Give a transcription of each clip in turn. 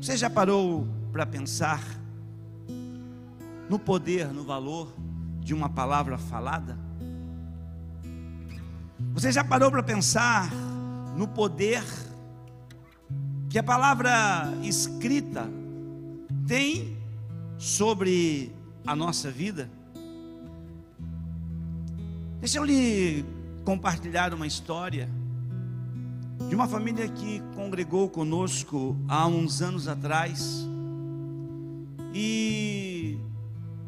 Você já parou para pensar no poder, no valor de uma palavra falada? Você já parou para pensar no poder que a palavra escrita tem sobre a nossa vida? Deixa eu lhe compartilhar uma história de uma família que congregou conosco há uns anos atrás. E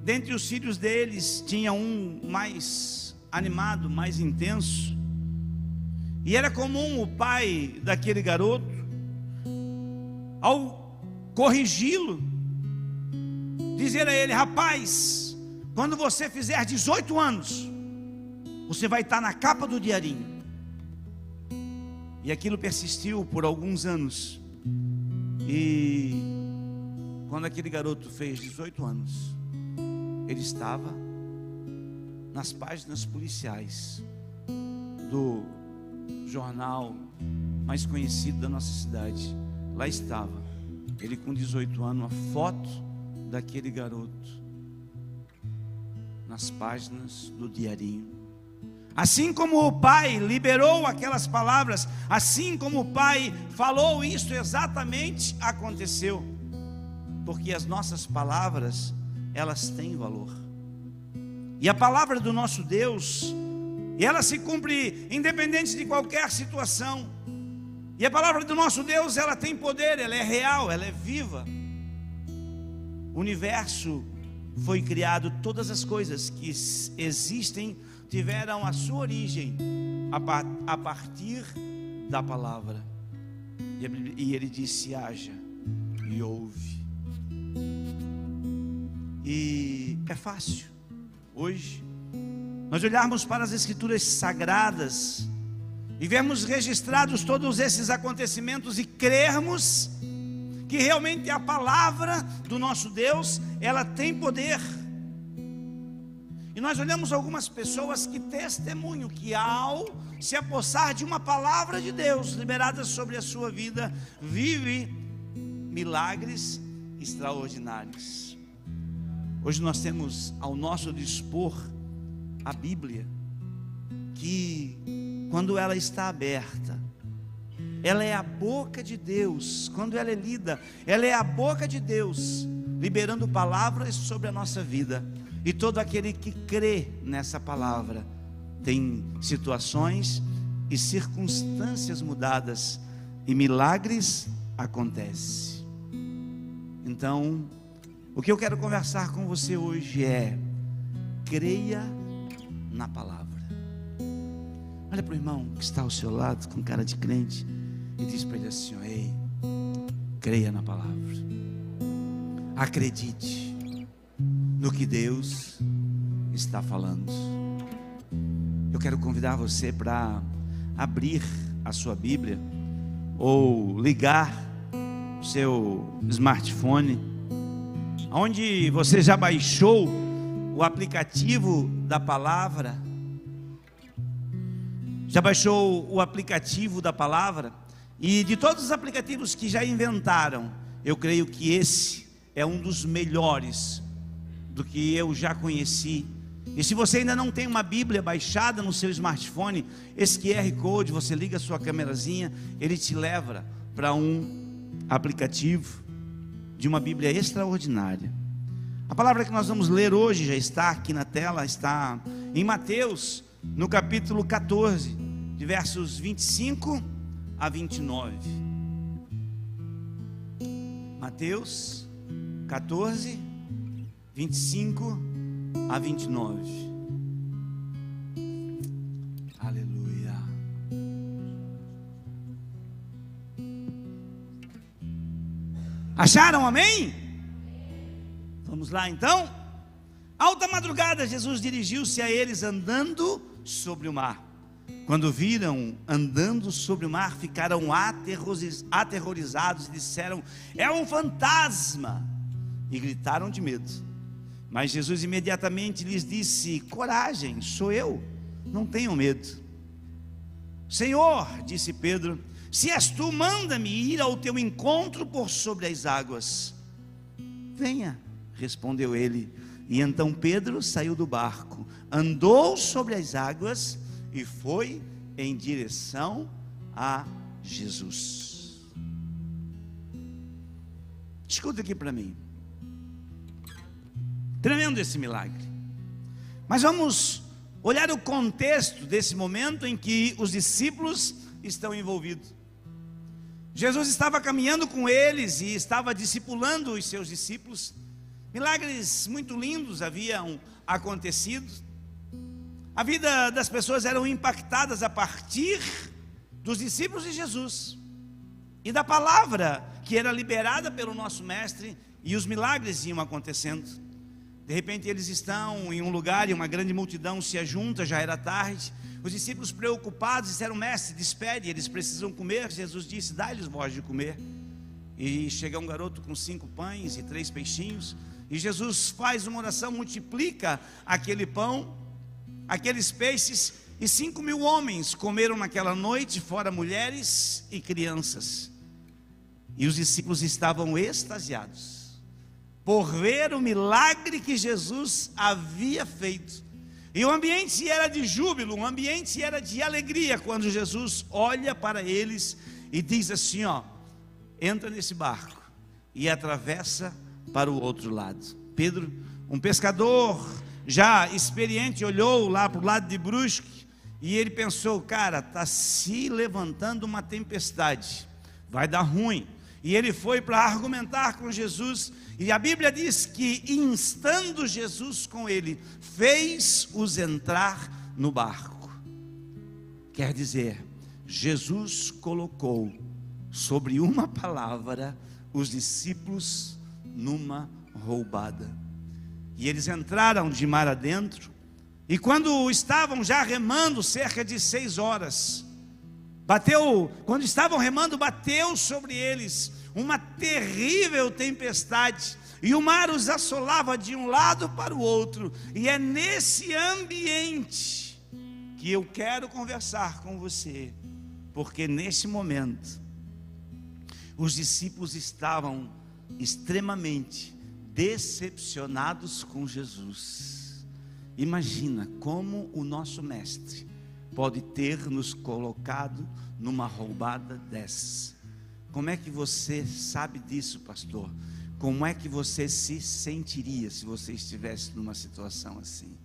dentre os filhos deles tinha um mais animado, mais intenso. E era comum o pai daquele garoto, ao corrigi-lo, dizer a ele: rapaz, quando você fizer 18 anos, você vai estar na capa do diarinho. E aquilo persistiu por alguns anos. E quando aquele garoto fez 18 anos, ele estava nas páginas policiais do jornal mais conhecido da nossa cidade. Lá estava, ele com 18 anos, uma foto daquele garoto nas páginas do diarinho. Assim como o Pai liberou aquelas palavras, assim como o Pai falou isso, exatamente aconteceu. Porque as nossas palavras, elas têm valor. E a palavra do nosso Deus, ela se cumpre independente de qualquer situação. E a palavra do nosso Deus, ela tem poder, ela é real, ela é viva. O universo foi criado, todas as coisas que existem tiveram a sua origem a, partir da palavra. E ele disse: haja e ouve. E é fácil hoje nós olharmos para as escrituras sagradas e vermos registrados todos esses acontecimentos e crermos que realmente a palavra do nosso Deus, ela tem poder e nós olhamos algumas pessoas que testemunham que ao se apossar de uma palavra de Deus liberada sobre a sua vida, vive milagres extraordinários. Hoje nós temos ao nosso dispor a Bíblia, que quando ela está aberta, ela é a boca de Deus, quando ela é lida, ela é a boca de Deus, liberando palavras sobre a nossa vida. E todo aquele que crê nessa palavra tem situações e circunstâncias mudadas e milagres acontecem. Então, o que eu quero conversar com você hoje é: creia na palavra. Olha para o irmão que está ao seu lado com cara de crente e diz para ele assim: Ei, creia na palavra, acredite no que Deus está falando. Eu quero convidar você para abrir a sua Bíblia ou ligar o seu smartphone, onde você já baixou o aplicativo da palavra. Já baixou o aplicativo da palavra? E de todos os aplicativos que já inventaram, eu creio que esse é um dos melhores do que eu já conheci. E se você ainda não tem uma Bíblia baixada no seu smartphone, esse QR Code, você liga a sua câmerazinha, ele te leva para um aplicativo de uma Bíblia extraordinária. A palavra que nós vamos ler hoje já está aqui na tela, está em Mateus, no capítulo 14, de versos 25 a 29. Mateus 14, 25 a 29. Aleluia. Acharam, amém? Vamos lá então. Alta madrugada, Jesus dirigiu-se a eles andando sobre o mar. Quando viram andando sobre o mar, ficaram aterrorizados e disseram: É um fantasma! E gritaram de medo. Mas Jesus imediatamente lhes disse: Coragem, sou eu, não tenham medo. Senhor, disse Pedro, Se és tu, manda-me ir ao teu encontro por sobre as águas. Venha, respondeu ele. E então Pedro saiu do barco, andou sobre as águas e foi em direção a Jesus. Escuta aqui para mim. Tremendo esse milagre. Mas vamos olhar o contexto desse momento em que os discípulos estão envolvidos. Jesus estava caminhando com eles e estava discipulando os seus discípulos. Milagres muito lindos haviam acontecido. A vida das pessoas eram impactadas a partir dos discípulos de Jesus e da palavra que era liberada pelo nosso mestre e os milagres iam acontecendo. De repente eles estão em um lugar e uma grande multidão se ajunta, já era tarde. Os discípulos preocupados disseram: Mestre, despede, eles precisam comer. Jesus disse: Dá-lhes voz de comer. E chega um garoto com cinco pães e três peixinhos. E Jesus faz uma oração, multiplica aquele pão, aqueles peixes. E cinco mil homens comeram naquela noite, fora mulheres e crianças. E os discípulos estavam extasiados por ver o milagre que Jesus havia feito. E o ambiente era de júbilo, o ambiente era de alegria quando Jesus olha para eles e diz assim: ó, entra nesse barco e atravessa para o outro lado. Pedro, um pescador já experiente, olhou lá para o lado de Brusque e ele pensou: cara, está se levantando uma tempestade, vai dar ruim. E ele foi para argumentar com Jesus, e a Bíblia diz que, instando Jesus com ele, fez-os entrar no barco. Quer dizer, Jesus colocou sobre uma palavra os discípulos numa roubada. E eles entraram de mar adentro, e quando estavam já remando cerca de seis horas, Bateu, quando estavam remando, bateu sobre eles uma terrível tempestade, e o mar os assolava de um lado para o outro, e é nesse ambiente que eu quero conversar com você, porque nesse momento, os discípulos estavam extremamente decepcionados com Jesus. Imagina como o nosso mestre pode ter nos colocado numa roubada dessas. Como é que você sabe disso, pastor? Como é que você se sentiria se você estivesse numa situação assim?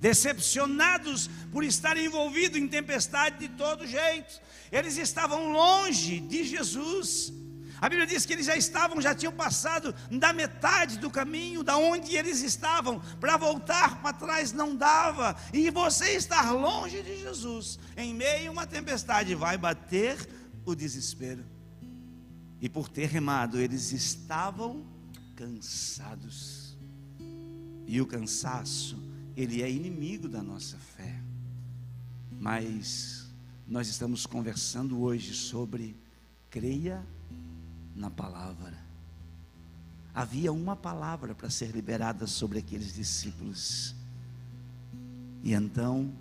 Decepcionados por estar envolvido em tempestade de todo jeito, eles estavam longe de Jesus. A Bíblia diz que eles já estavam, já tinham passado da metade do caminho, da onde eles estavam, para voltar para trás não dava. E você estar longe de Jesus, em meio a uma tempestade, vai bater o desespero. E por ter remado, eles estavam cansados. E o cansaço, ele é inimigo da nossa fé. Mas nós estamos conversando hoje sobre creia na palavra. Havia uma palavra para ser liberada sobre aqueles discípulos. E então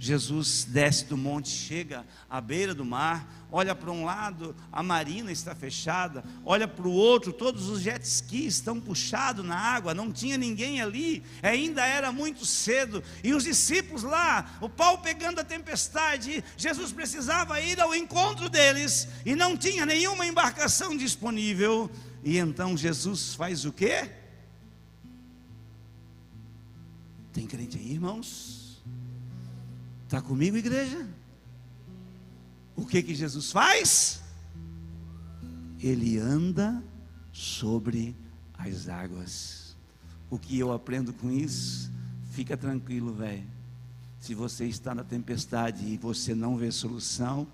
Jesus desce do monte, chega à beira do mar, olha para um lado, a marina está fechada, olha para o outro, todos os jet skis estão puxados na água, não tinha ninguém ali, ainda era muito cedo, e os discípulos lá, o pau pegando a tempestade, Jesus precisava ir ao encontro deles, e não tinha nenhuma embarcação disponível, e então Jesus faz o quê? Tem crente aí, irmãos? Está comigo, igreja? O que que Jesus faz? Ele anda sobre as águas. O que eu aprendo com isso? Fica tranquilo, velho. Se você está na tempestade e você não vê solução,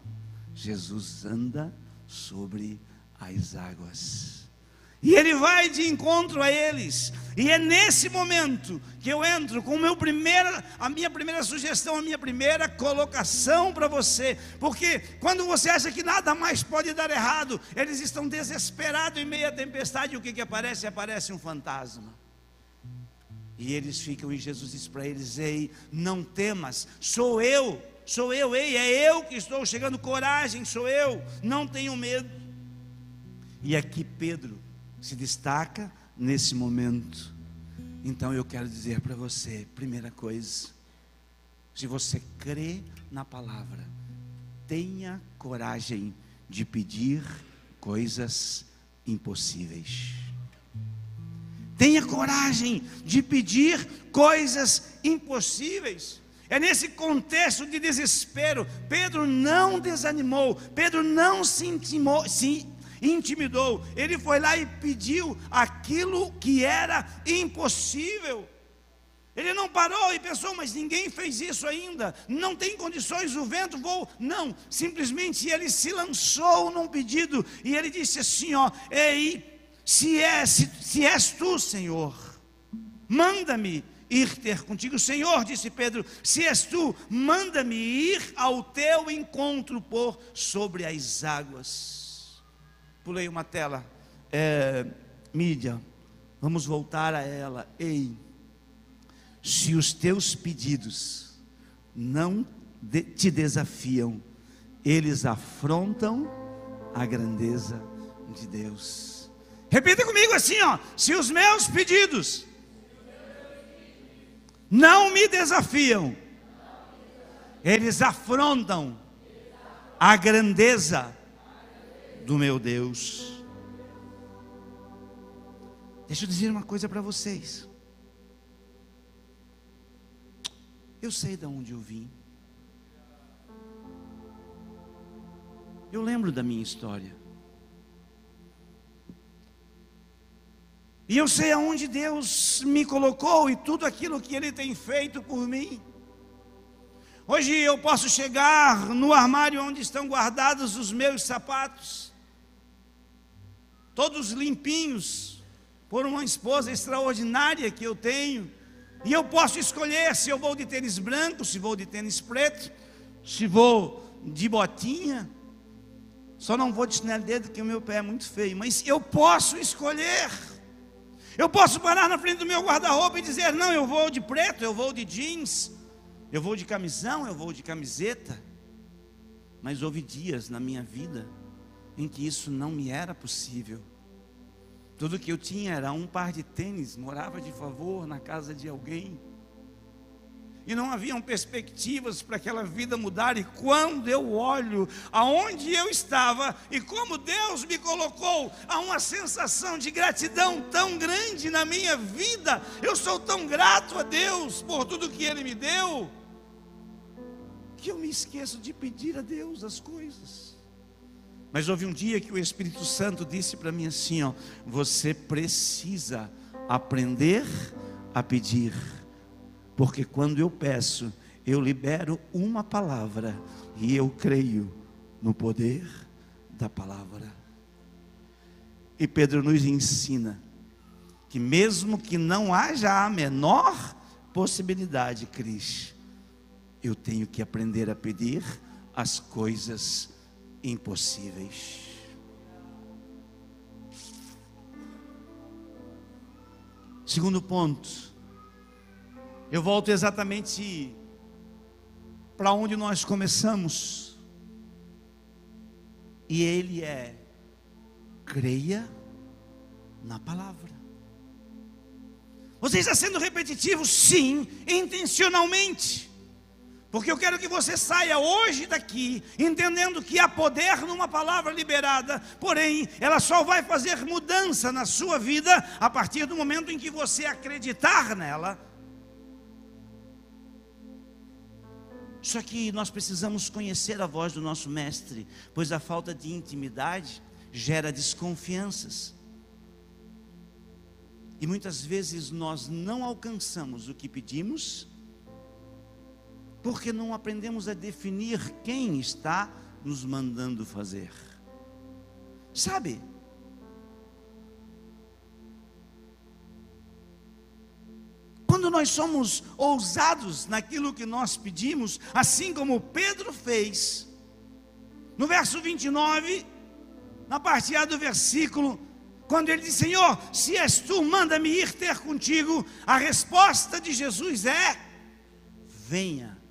Jesus anda sobre as águas. E ele vai de encontro a eles. E é nesse momento que eu entro com meu primeira, a minha primeira sugestão, a minha primeira colocação para você. Porque quando você acha que nada mais pode dar errado, eles estão desesperados em meio à tempestade. E o que, que aparece? Aparece um fantasma. E eles ficam, e Jesus diz para eles: Ei, não temas, sou eu sou eu, ei, é eu que estou chegando, coragem, sou eu, não tenho medo. E aqui Pedro se destaca nesse momento. Então eu quero dizer para você, primeira coisa, se você crê na palavra, tenha coragem de pedir coisas impossíveis. Tenha coragem de pedir coisas impossíveis. É nesse contexto de desespero, Pedro não desanimou, Pedro não se, intimou, se intimidou, ele foi lá e pediu aquilo que era impossível. Ele não parou e pensou, mas ninguém fez isso ainda, não tem condições, o vento voa. Não, simplesmente ele se lançou num pedido e ele disse assim: ó, ei, se és, se, se és tu, Senhor, manda-me ir ter contigo. Senhor, disse Pedro, se és tu, manda-me ir ao teu encontro por sobre as águas. Pulei uma tela, é, mídia, vamos voltar a ela. Ei, se os teus pedidos não te desafiam, eles afrontam a grandeza de Deus. Repita comigo assim, ó: se os meus pedidos não me desafiam, eles afrontam a grandeza do meu Deus. Deixa eu dizer uma coisa para vocês. Eu sei de onde eu vim. Eu lembro da minha história. E eu sei aonde Deus me colocou e tudo aquilo que Ele tem feito por mim. Hoje eu posso chegar no armário onde estão guardados os meus sapatos, todos limpinhos, por uma esposa extraordinária que eu tenho e eu posso escolher se eu vou de tênis branco, se vou de tênis preto, se vou de botinha. Só não vou de chinelo dedo, porque o meu pé é muito feio. Mas eu posso escolher. Eu posso parar na frente do meu guarda-roupa e dizer: não, eu vou de preto, eu vou de jeans, eu vou de camisão, eu vou de camiseta. Mas houve dias na minha vida em que isso não me era possível. Tudo que eu tinha era um par de tênis, morava de favor na casa de alguém. E não haviam perspectivas para aquela vida mudar. E quando eu olho aonde eu estava e como Deus me colocou, há uma sensação de gratidão tão grande na minha vida. Eu sou tão grato a Deus por tudo que Ele me deu, que eu me esqueço de pedir a Deus as coisas. Mas houve um dia que o Espírito Santo disse para mim assim: ó, você precisa aprender a pedir, porque quando eu peço, eu libero uma palavra e eu creio no poder da palavra. E Pedro nos ensina que mesmo que não haja a menor possibilidade, Cris, eu tenho que aprender a pedir as coisas impossíveis. Segundo ponto, eu volto exatamente para onde nós começamos, e ele é: creia na palavra. Você está sendo repetitivo? Sim, intencionalmente. Porque eu quero que você saia hoje daqui entendendo que há poder numa palavra liberada, porém, ela só vai fazer mudança na sua vida a partir do momento em que você acreditar nela. Só que nós precisamos conhecer a voz do nosso mestre, pois a falta de intimidade gera desconfianças. E muitas vezes nós não alcançamos o que pedimos porque não aprendemos a definir quem está nos mandando fazer. Sabe? Quando nós somos ousados naquilo que nós pedimos, assim como Pedro fez, no verso 29, na parte A do versículo, quando ele diz: Senhor, se és tu, manda-me ir ter contigo, a resposta de Jesus é: venha.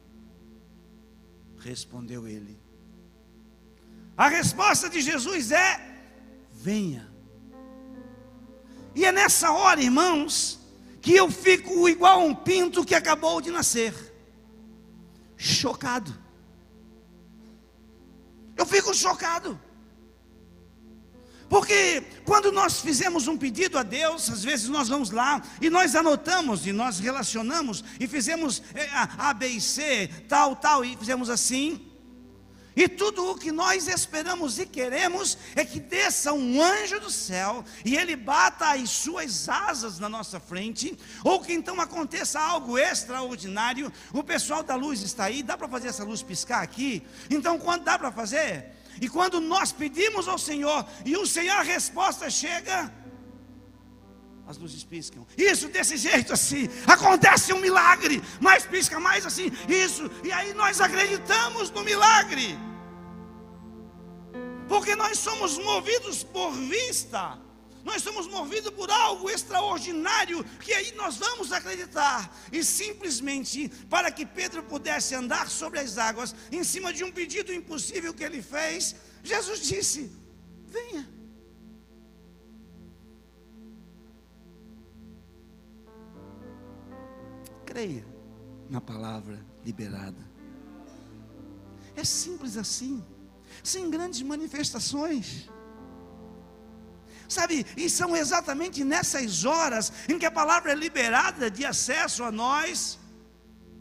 Respondeu ele. A resposta de Jesus é: venha. E é nessa hora, irmãos, que eu fico igual a um pinto que acabou de nascer, chocado. Eu fico chocado. Porque quando nós fizemos um pedido a Deus, às vezes nós vamos lá e nós anotamos e nós relacionamos e fizemos eh, A, B e C, tal, tal, e fizemos assim. E tudo o que nós esperamos e queremos é que desça um anjo do céu e ele bata as suas asas na nossa frente, ou que então aconteça algo extraordinário. O pessoal da luz está aí, dá para fazer essa luz piscar aqui? Então, quando dá para fazer? E quando nós pedimos ao Senhor e o Senhor a resposta chega, as luzes piscam. Isso desse jeito assim, acontece um milagre, mais pisca mais assim, isso, e aí nós acreditamos no milagre. Porque nós somos movidos por vista. Nós somos movidos por algo extraordinário que aí nós vamos acreditar. E simplesmente para que Pedro pudesse andar sobre as águas, em cima de um pedido impossível que ele fez, Jesus disse: Venha. Creia na palavra liberada. É simples assim, sem grandes manifestações. Sabe, e são exatamente nessas horas em que a palavra é liberada de acesso a nós,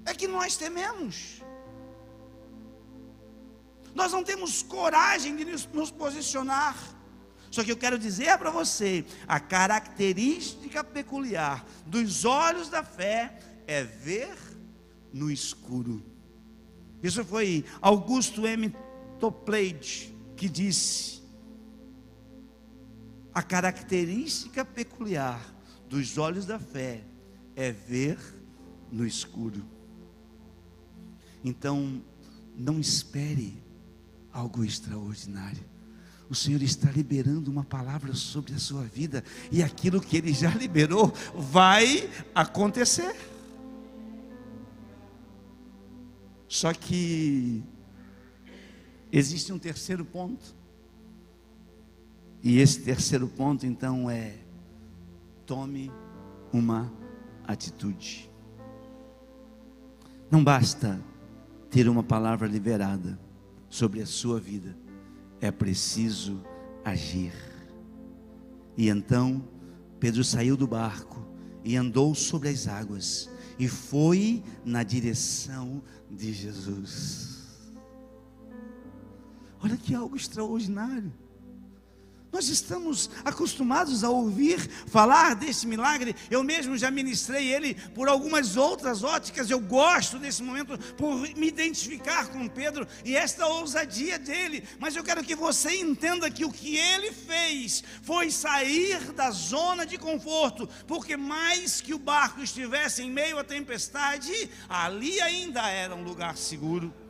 é que nós tememos. Nós não temos coragem de nos posicionar. Só que eu quero dizer para você: a característica peculiar dos olhos da fé é ver no escuro. Isso foi Augusto M. Toplade que disse: a característica peculiar dos olhos da fé é ver no escuro. Então, não espere algo extraordinário. O Senhor está liberando uma palavra sobre a sua vida, e aquilo que Ele já liberou vai acontecer. Só que existe um terceiro ponto. E esse terceiro ponto, então, é: tome uma atitude. Não basta ter uma palavra liberada sobre a sua vida, é preciso agir. E então, Pedro saiu do barco e andou sobre as águas e foi na direção de Jesus. Olha que algo extraordinário. Nós estamos acostumados a ouvir falar desse milagre. Eu mesmo já ministrei ele por algumas outras óticas. Eu gosto desse momento por me identificar com Pedro e esta ousadia dele. Mas eu quero que você entenda que o que ele fez foi sair da zona de conforto, porque mais que o barco estivesse em meio à tempestade, ali ainda era um lugar seguro.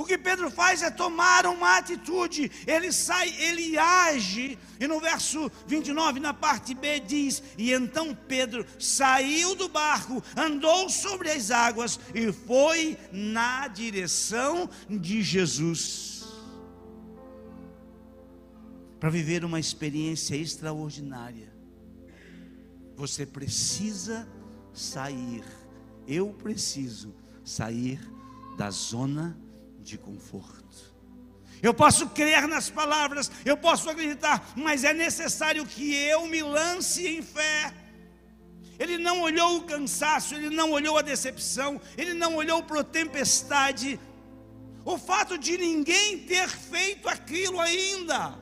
O que Pedro faz é tomar uma atitude, ele sai, ele age. E no verso 29, na parte B, diz: E então Pedro saiu do barco, andou sobre as águas e foi na direção de Jesus. Para viver uma experiência extraordinária, você precisa sair, eu preciso sair da zona de de conforto. Eu posso crer nas palavras, eu posso acreditar, mas é necessário que eu me lance em fé. Ele não olhou o cansaço, ele não olhou a decepção, ele não olhou para a tempestade. O fato de ninguém ter feito aquilo ainda.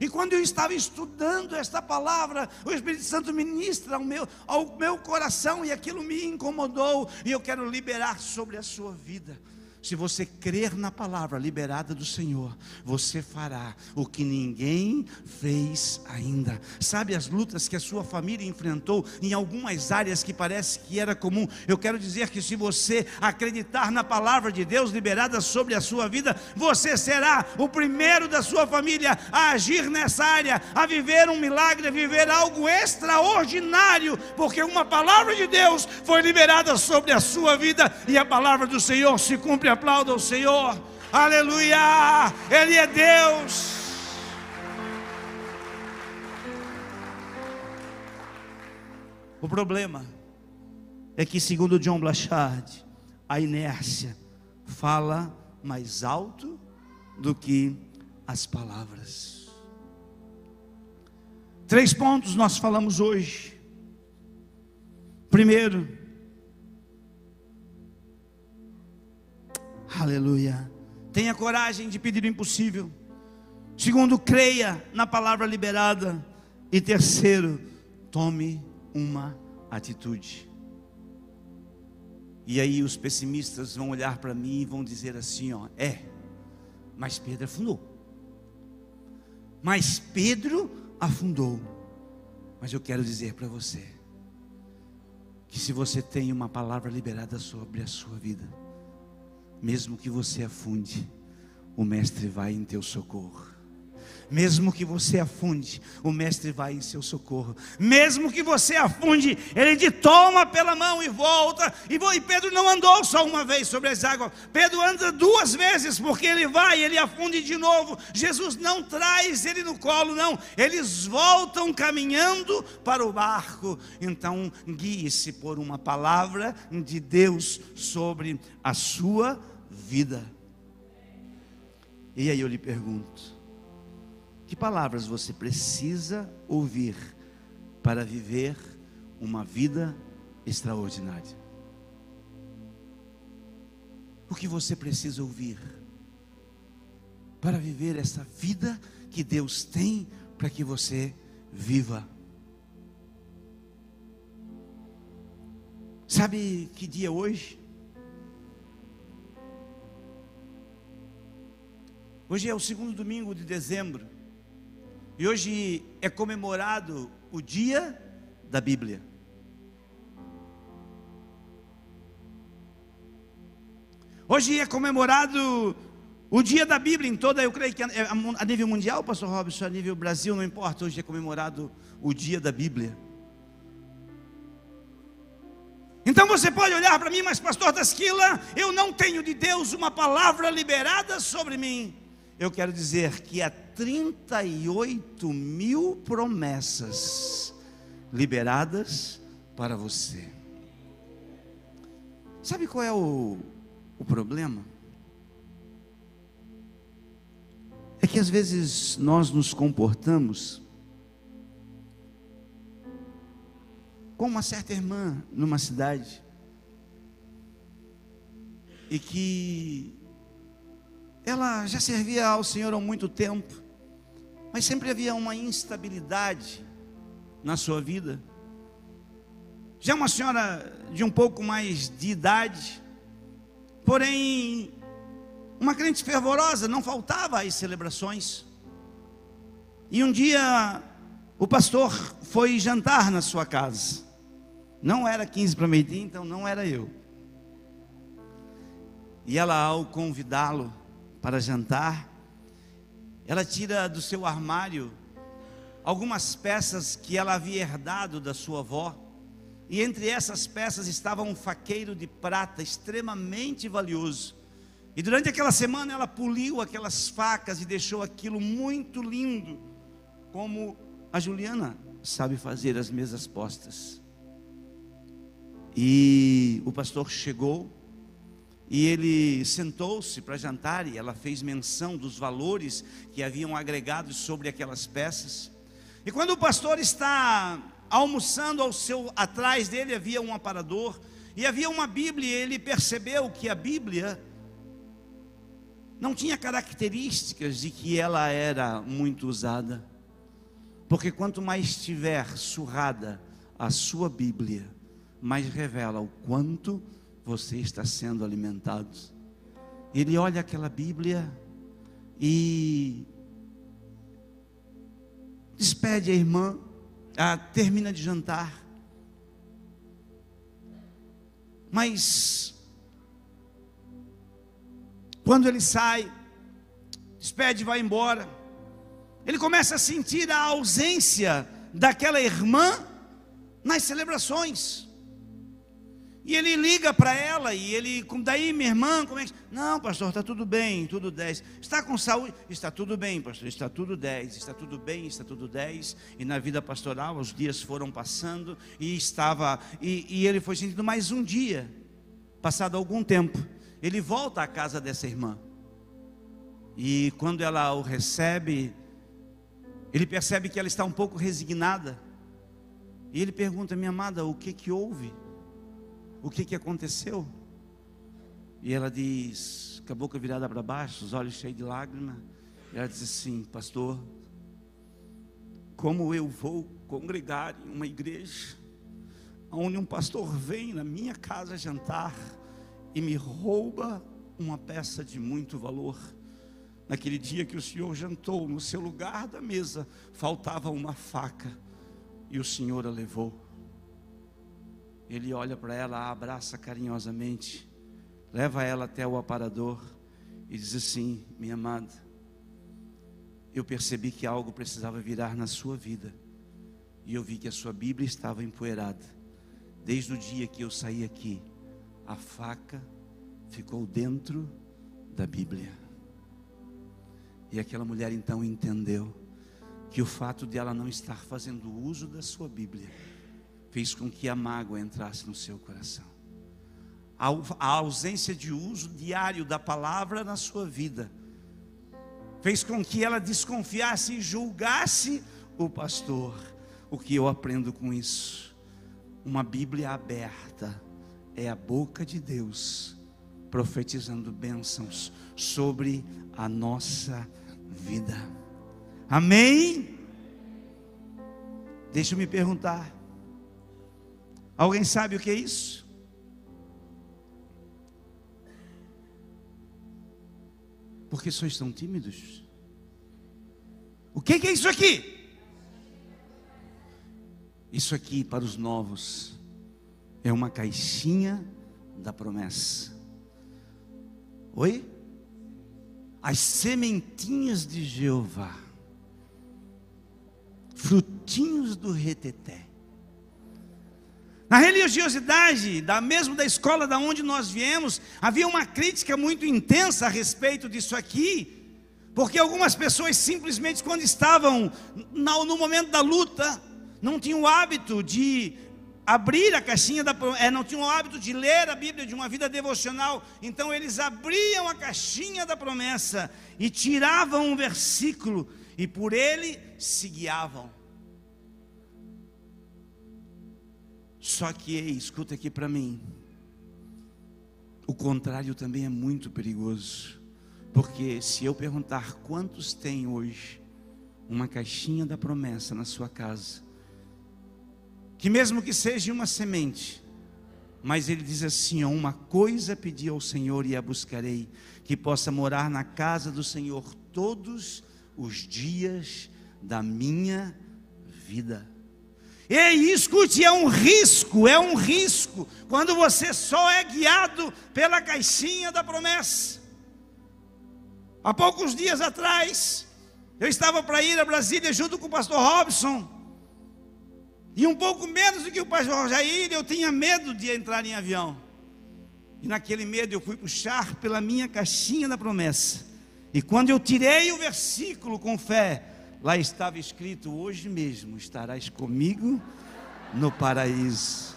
E quando eu estava estudando esta palavra, o Espírito Santo ministra ao meu, ao meu coração e aquilo me incomodou, e eu quero liberar sobre a sua vida. Se você crer na palavra liberada do Senhor, você fará o que ninguém fez ainda. Sabe as lutas que a sua família enfrentou em algumas áreas que parece que era comum? Eu quero dizer que se você acreditar na palavra de Deus liberada sobre a sua vida, você será o primeiro da sua família a agir nessa área, a viver um milagre, a viver algo extraordinário, porque uma palavra de Deus foi liberada sobre a sua vida e a palavra do Senhor se cumpre aplauda o Senhor. Aleluia! Ele é Deus. O problema é que, segundo John Blachard, a inércia fala mais alto do que as palavras. Três pontos nós falamos hoje. Primeiro, Aleluia. Tenha coragem de pedir o impossível. Segundo, creia na palavra liberada. E terceiro, tome uma atitude. E aí os pessimistas vão olhar para mim e vão dizer assim, ó, é, mas Pedro afundou. Mas Pedro afundou. Mas eu quero dizer para você que se você tem uma palavra liberada sobre a sua vida, mesmo que você afunde, o Mestre vai em teu socorro. Mesmo que você afunde, o Mestre vai em seu socorro. Mesmo que você afunde, Ele te toma pela mão e volta. E, Pedro não andou só uma vez sobre as águas. Pedro anda duas vezes, porque ele vai, ele afunde de novo. Jesus não traz ele no colo, não. Eles voltam caminhando para o barco. Então, guie-se por uma palavra de Deus sobre a sua vida. E aí eu lhe pergunto: que palavras você precisa ouvir para viver uma vida extraordinária? O que você precisa ouvir para viver essa vida que Deus tem para que você viva? Sabe que dia é hoje? Hoje é o segundo domingo de dezembro. E hoje é comemorado o dia da Bíblia. Hoje é comemorado o dia da Bíblia em toda, eu creio que a nível mundial, pastor Robson, a nível Brasil, não importa, hoje é comemorado o dia da Bíblia. Então você pode olhar para mim, mas pastor Tasquila, eu não tenho de Deus uma palavra liberada sobre mim. Eu quero dizer que há 38 mil promessas liberadas para você. Sabe qual é o, o problema? É que às vezes nós nos comportamos como uma certa irmã numa cidade e que ela já servia ao Senhor há muito tempo, mas sempre havia uma instabilidade na sua vida. Já uma senhora de um pouco mais de idade, porém, uma crente fervorosa, não faltava às celebrações. E um dia, o pastor foi jantar na sua casa. Não era 15 para meio-dia, então não era eu. E ela, ao convidá-lo, para jantar. Ela tira do seu armário algumas peças que ela havia herdado da sua avó. E entre essas peças estava um faqueiro de prata extremamente valioso. E durante aquela semana ela poliu aquelas facas e deixou aquilo muito lindo, como a Juliana sabe fazer as mesas postas. E o pastor chegou e ele sentou-se para jantar e ela fez menção dos valores que haviam agregados sobre aquelas peças. E quando o pastor está almoçando ao seu atrás dele havia um aparador e havia uma Bíblia, e ele percebeu que a Bíblia não tinha características de que ela era muito usada. Porque quanto mais estiver surrada a sua Bíblia, mais revela o quanto você está sendo alimentado. Ele olha aquela Bíblia e despede a irmã, a, termina de jantar. Mas quando ele sai, despede e vai embora, ele começa a sentir a ausência daquela irmã nas celebrações. E ele liga para ela e ele, daí minha irmã, como é que. Não, pastor, está tudo bem, tudo 10. Está com saúde? Está tudo bem, pastor, está tudo 10. Está tudo bem, está tudo 10. E na vida pastoral os dias foram passando e estava. E, e ele foi sentindo mais um dia, passado algum tempo. Ele volta à casa dessa irmã. E quando ela o recebe, ele percebe que ela está um pouco resignada. E ele pergunta: Minha amada, o que que houve? O que, que aconteceu? E ela diz, com a boca virada para baixo, os olhos cheios de lágrimas. E ela diz assim: Pastor, como eu vou congregar em uma igreja, onde um pastor vem na minha casa jantar e me rouba uma peça de muito valor. Naquele dia que o Senhor jantou, no seu lugar da mesa, faltava uma faca e o Senhor a levou. Ele olha para ela, a abraça carinhosamente, leva ela até o aparador e diz assim: Minha amada, eu percebi que algo precisava virar na sua vida, e eu vi que a sua Bíblia estava empoeirada. Desde o dia que eu saí aqui, a faca ficou dentro da Bíblia. E aquela mulher então entendeu que o fato de ela não estar fazendo uso da sua Bíblia fez com que a mágoa entrasse no seu coração. A ausência de uso diário da palavra na sua vida fez com que ela desconfiasse e julgasse o pastor. O que eu aprendo com isso? Uma Bíblia aberta é a boca de Deus profetizando bênçãos sobre a nossa vida. Amém? Deixa eu me perguntar. Alguém sabe o que é isso? Por que sois tão tímidos? O que é isso aqui? Isso aqui, para os novos, é uma caixinha da promessa. Oi? As sementinhas de Jeová, frutinhos do reteté. Na religiosidade, da mesmo da escola da onde nós viemos, havia uma crítica muito intensa a respeito disso aqui, porque algumas pessoas simplesmente quando estavam no momento da luta, não tinham o hábito de abrir a caixinha da é, não tinham o hábito de ler a Bíblia de uma vida devocional, então eles abriam a caixinha da promessa e tiravam um versículo e por ele se guiavam. Só que, ei, escuta aqui para mim. O contrário também é muito perigoso. Porque se eu perguntar quantos tem hoje uma caixinha da promessa na sua casa, que mesmo que seja uma semente, mas ele diz assim: ó, uma coisa pedi ao Senhor e a buscarei, que possa morar na casa do Senhor todos os dias da minha vida. Ei, escute, é um risco, é um risco, quando você só é guiado pela caixinha da promessa. Há poucos dias atrás, eu estava para ir a Brasília junto com o pastor Robson, e um pouco menos do que o pastor Jair, eu tinha medo de entrar em avião. E naquele medo eu fui puxar pela minha caixinha da promessa. E quando eu tirei o versículo com fé, Lá estava escrito: Hoje mesmo estarás comigo no paraíso.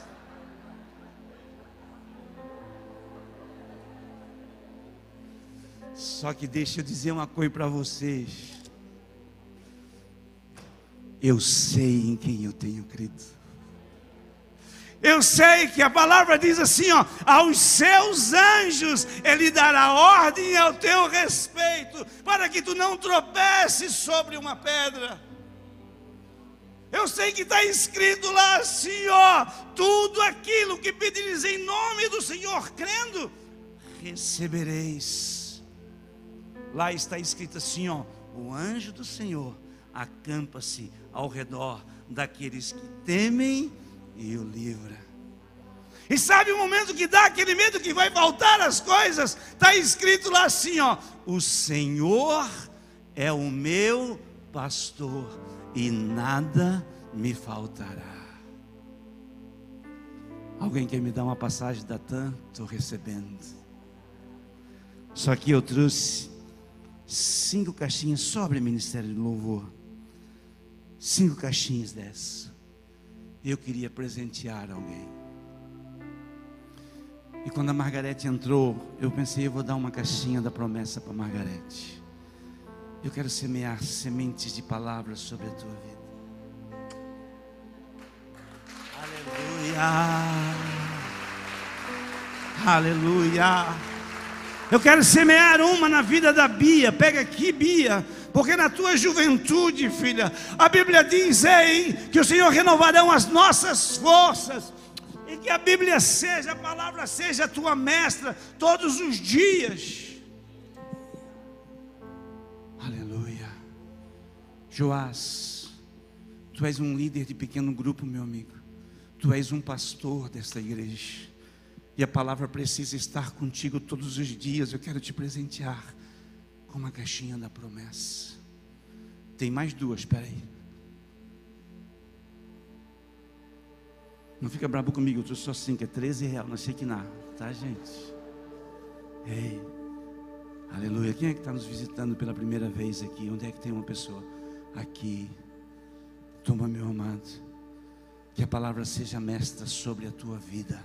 Só que deixa eu dizer uma coisa para vocês. Eu sei em quem eu tenho crido. Eu sei que a palavra diz assim, ó, aos seus anjos ele dará ordem ao teu respeito, para que tu não tropeces sobre uma pedra. Eu sei que está escrito lá assim, ó, tudo aquilo que pedires em nome do Senhor, crendo, recebereis. Lá está escrito assim, ó: o anjo do Senhor acampa-se ao redor daqueles que temem e o livra. E sabe o momento que dá aquele medo que vai faltar as coisas? Está escrito lá assim, ó: O Senhor é o meu pastor e nada me faltará. Alguém quer me dar uma passagem da TAM? Estou recebendo. Só que eu trouxe cinco caixinhas sobre Ministério de Louvor. Cinco caixinhas dessas. Eu queria presentear alguém. E quando a Margarete entrou, eu pensei, eu vou dar uma caixinha da promessa para Margarete. Eu quero semear sementes de palavras sobre a tua vida. Aleluia. Aleluia. Eu quero semear uma na vida da Bia. Pega aqui, Bia. Porque na tua juventude, filha, a Bíblia diz ei, que o Senhor renovarão as nossas forças. E que a Bíblia seja, a palavra seja a tua mestra todos os dias. Aleluia. Joás, tu és um líder de pequeno grupo, meu amigo. Tu és um pastor desta igreja. E a palavra precisa estar contigo todos os dias. Eu quero te presentear com uma caixinha da promessa. Tem mais duas, espera aí. Não fica bravo comigo, eu trouxe só cinco, é 13 reais, não sei que nada, tá gente? Ei, aleluia. Quem é que está nos visitando pela primeira vez aqui? Onde é que tem uma pessoa? Aqui. Toma, meu amado. Que a palavra seja mestra sobre a tua vida.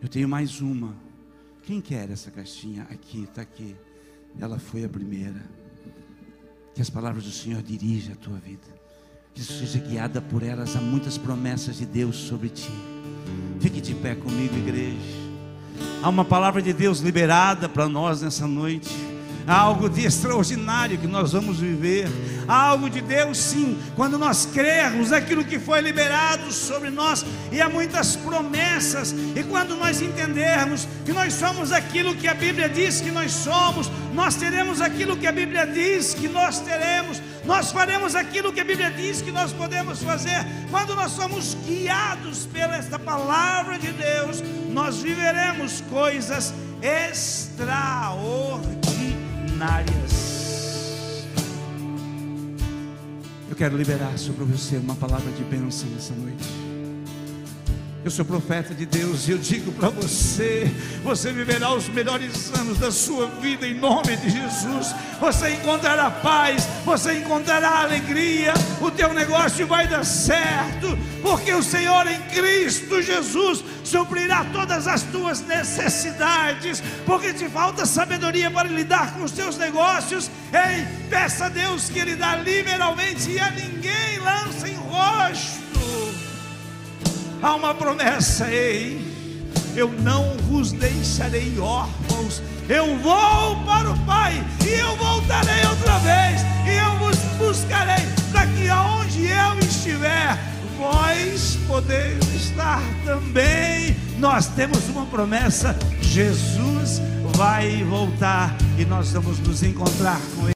Eu tenho mais uma. Quem quer essa caixinha? Aqui, está aqui. Ela foi a primeira. Que as palavras do Senhor dirijam a tua vida. Que seja guiada por elas. Há muitas promessas de Deus sobre ti. Fique de pé comigo, igreja. Há uma palavra de Deus liberada para nós nessa noite. Algo de extraordinário que nós vamos viver. Algo de Deus, sim, quando nós crermos aquilo que foi liberado sobre nós. E há muitas promessas. E quando nós entendermos que nós somos aquilo que a Bíblia diz que nós somos, nós teremos aquilo que a Bíblia diz que nós teremos. Nós faremos aquilo que a Bíblia diz que nós podemos fazer. Quando nós somos guiados pela esta palavra de Deus, nós viveremos coisas extraordinárias Eu quero liberar sobre você uma palavra de bênção nessa noite. Eu sou profeta de Deus e eu digo para você: você viverá os melhores anos da sua vida em nome de Jesus. Você encontrará paz, você encontrará alegria, o teu negócio vai dar certo, porque o Senhor em Cristo Jesus suprirá todas as tuas necessidades, porque te falta sabedoria para lidar com os teus negócios. Ei, peça a Deus que Ele dá liberalmente e a ninguém lança em rosto há uma promessa: ei, eu não vos deixarei órfãos, eu vou para o Pai, e eu voltarei outra vez, e eu vos buscarei, para que aonde eu estiver, vós podeis estar também. Nós temos uma promessa: Jesus vai voltar e nós vamos nos encontrar com Ele.